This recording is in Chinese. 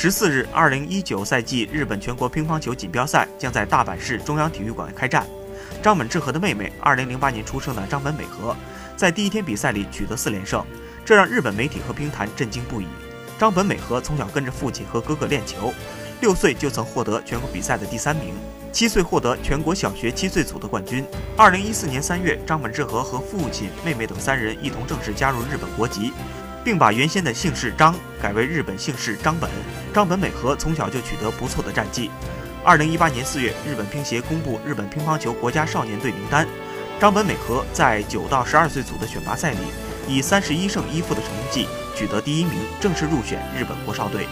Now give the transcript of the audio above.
十四日，二零一九赛季日本全国乒乓球锦标赛将在大阪市中央体育馆开战。张本智和的妹妹，二零零八年出生的张本美和，在第一天比赛里取得四连胜，这让日本媒体和乒坛震惊不已。张本美和从小跟着父亲和哥哥练球，六岁就曾获得全国比赛的第三名，七岁获得全国小学七岁组的冠军。二零一四年三月，张本智和和父亲、妹妹等三人一同正式加入日本国籍，并把原先的姓氏张改为日本姓氏张本。张本美和从小就取得不错的战绩。二零一八年四月，日本乒协公布日本乒乓球国家少年队名单，张本美和在九到十二岁组的选拔赛里，以三十一胜一负的成绩取得第一名，正式入选日本国少队。